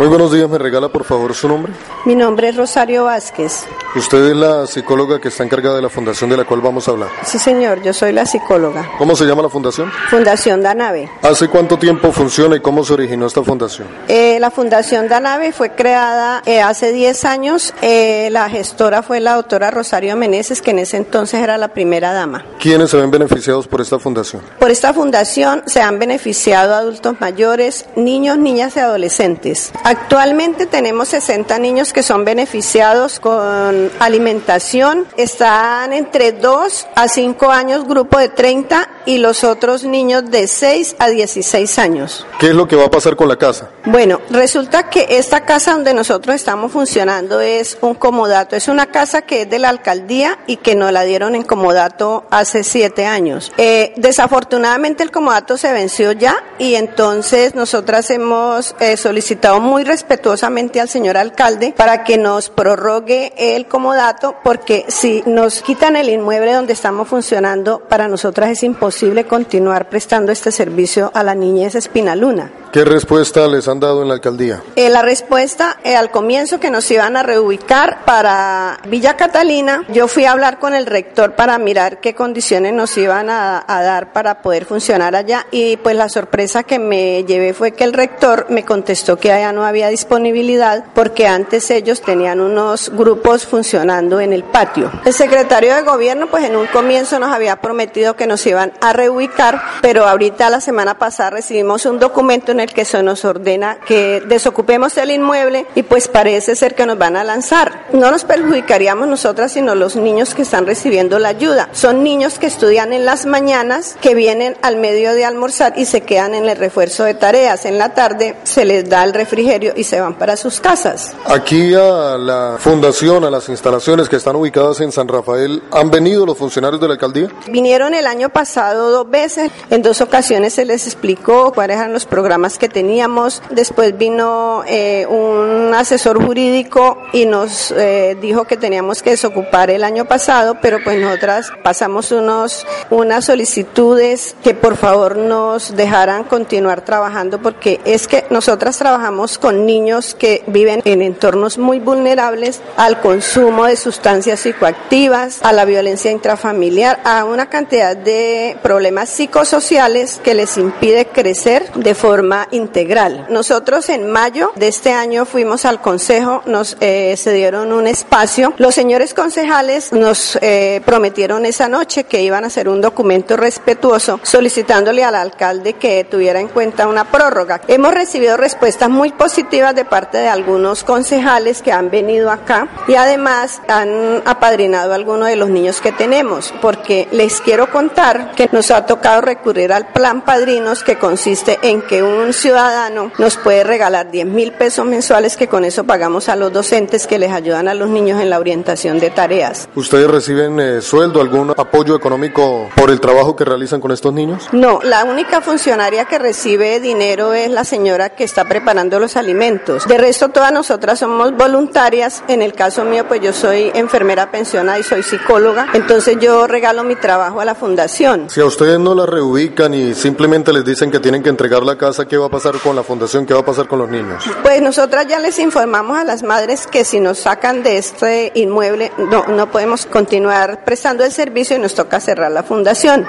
Muy buenos días, ¿me regala por favor su nombre? Mi nombre es Rosario Vázquez. Usted es la psicóloga que está encargada de la fundación de la cual vamos a hablar. Sí, señor, yo soy la psicóloga. ¿Cómo se llama la fundación? Fundación Danave. ¿Hace cuánto tiempo funciona y cómo se originó esta fundación? Eh, la Fundación Danave fue creada eh, hace 10 años. Eh, la gestora fue la doctora Rosario Meneses, que en ese entonces era la primera dama. ¿Quiénes se ven beneficiados por esta fundación? Por esta fundación se han beneficiado adultos mayores, niños, niñas y adolescentes. Actualmente tenemos 60 niños que son beneficiados con alimentación. Están entre 2 a 5 años, grupo de 30, y los otros niños de 6 a 16 años. ¿Qué es lo que va a pasar con la casa? Bueno, resulta que esta casa donde nosotros estamos funcionando es un comodato. Es una casa que es de la alcaldía y que nos la dieron en comodato hace 7 años. Eh, desafortunadamente el comodato se venció ya y entonces nosotras hemos eh, solicitado muy respetuosamente al señor alcalde para que nos prorrogue el comodato porque si nos quitan el inmueble donde estamos funcionando, para nosotras es imposible continuar prestando este servicio a la niñez Espinaluna. ¿Qué respuesta les han dado en la alcaldía? Eh, la respuesta eh, al comienzo que nos iban a reubicar para Villa Catalina, yo fui a hablar con el rector para mirar qué condiciones nos iban a, a dar para poder funcionar allá y pues la sorpresa que me llevé fue que el rector me contestó que allá no había disponibilidad porque antes ellos tenían unos grupos funcionando en el patio. El secretario de gobierno pues en un comienzo nos había prometido que nos iban a reubicar, pero ahorita la semana pasada recibimos un documento en el que se nos ordena que desocupemos el inmueble y pues parece ser que nos van a lanzar. No nos perjudicaríamos nosotras sino los niños que están recibiendo la ayuda. Son niños que estudian en las mañanas, que vienen al medio de almorzar y se quedan en el refuerzo de tareas. En la tarde se les da el refrigerio y se van para sus casas. Aquí a la fundación, a las instalaciones que están ubicadas en San Rafael, ¿han venido los funcionarios de la alcaldía? Vinieron el año pasado dos veces, en dos ocasiones se les explicó cuáles eran los programas que teníamos, después vino eh, un asesor jurídico y nos eh, dijo que teníamos que desocupar el año pasado, pero pues nosotras pasamos unos, unas solicitudes que por favor nos dejaran continuar trabajando porque es que nosotras trabajamos con niños que viven en entornos muy vulnerables al consumo de sustancias psicoactivas, a la violencia intrafamiliar, a una cantidad de problemas psicosociales que les impide crecer de forma integral. Nosotros en mayo de este año fuimos al consejo, nos eh, se dieron un espacio. Los señores concejales nos eh, prometieron esa noche que iban a hacer un documento respetuoso solicitándole al alcalde que tuviera en cuenta una prórroga. Hemos recibido respuestas muy positivas de parte de algunos concejales que han venido acá y además han apadrinado a algunos de los niños que tenemos, porque les quiero contar que nos ha tocado recurrir al plan padrinos que consiste en que un ciudadano nos puede regalar 10 mil pesos mensuales que con eso pagamos a los docentes que les ayudan a los niños en la orientación de tareas. ¿Ustedes reciben eh, sueldo, algún apoyo económico por el trabajo que realizan con estos niños? No, la única funcionaria que recibe dinero es la señora que está preparando los alimentos. De resto, todas nosotras somos voluntarias. En el caso mío, pues yo soy enfermera pensionada y soy psicóloga. Entonces yo regalo mi trabajo a la fundación. Si a ustedes no la reubican y simplemente les dicen que tienen que entregar la casa, ¿qué va a pasar con la fundación? ¿Qué va a pasar con los niños? Pues nosotras ya les informamos a las madres que si nos sacan de este inmueble, no, no podemos continuar prestando el servicio y nos toca cerrar la fundación.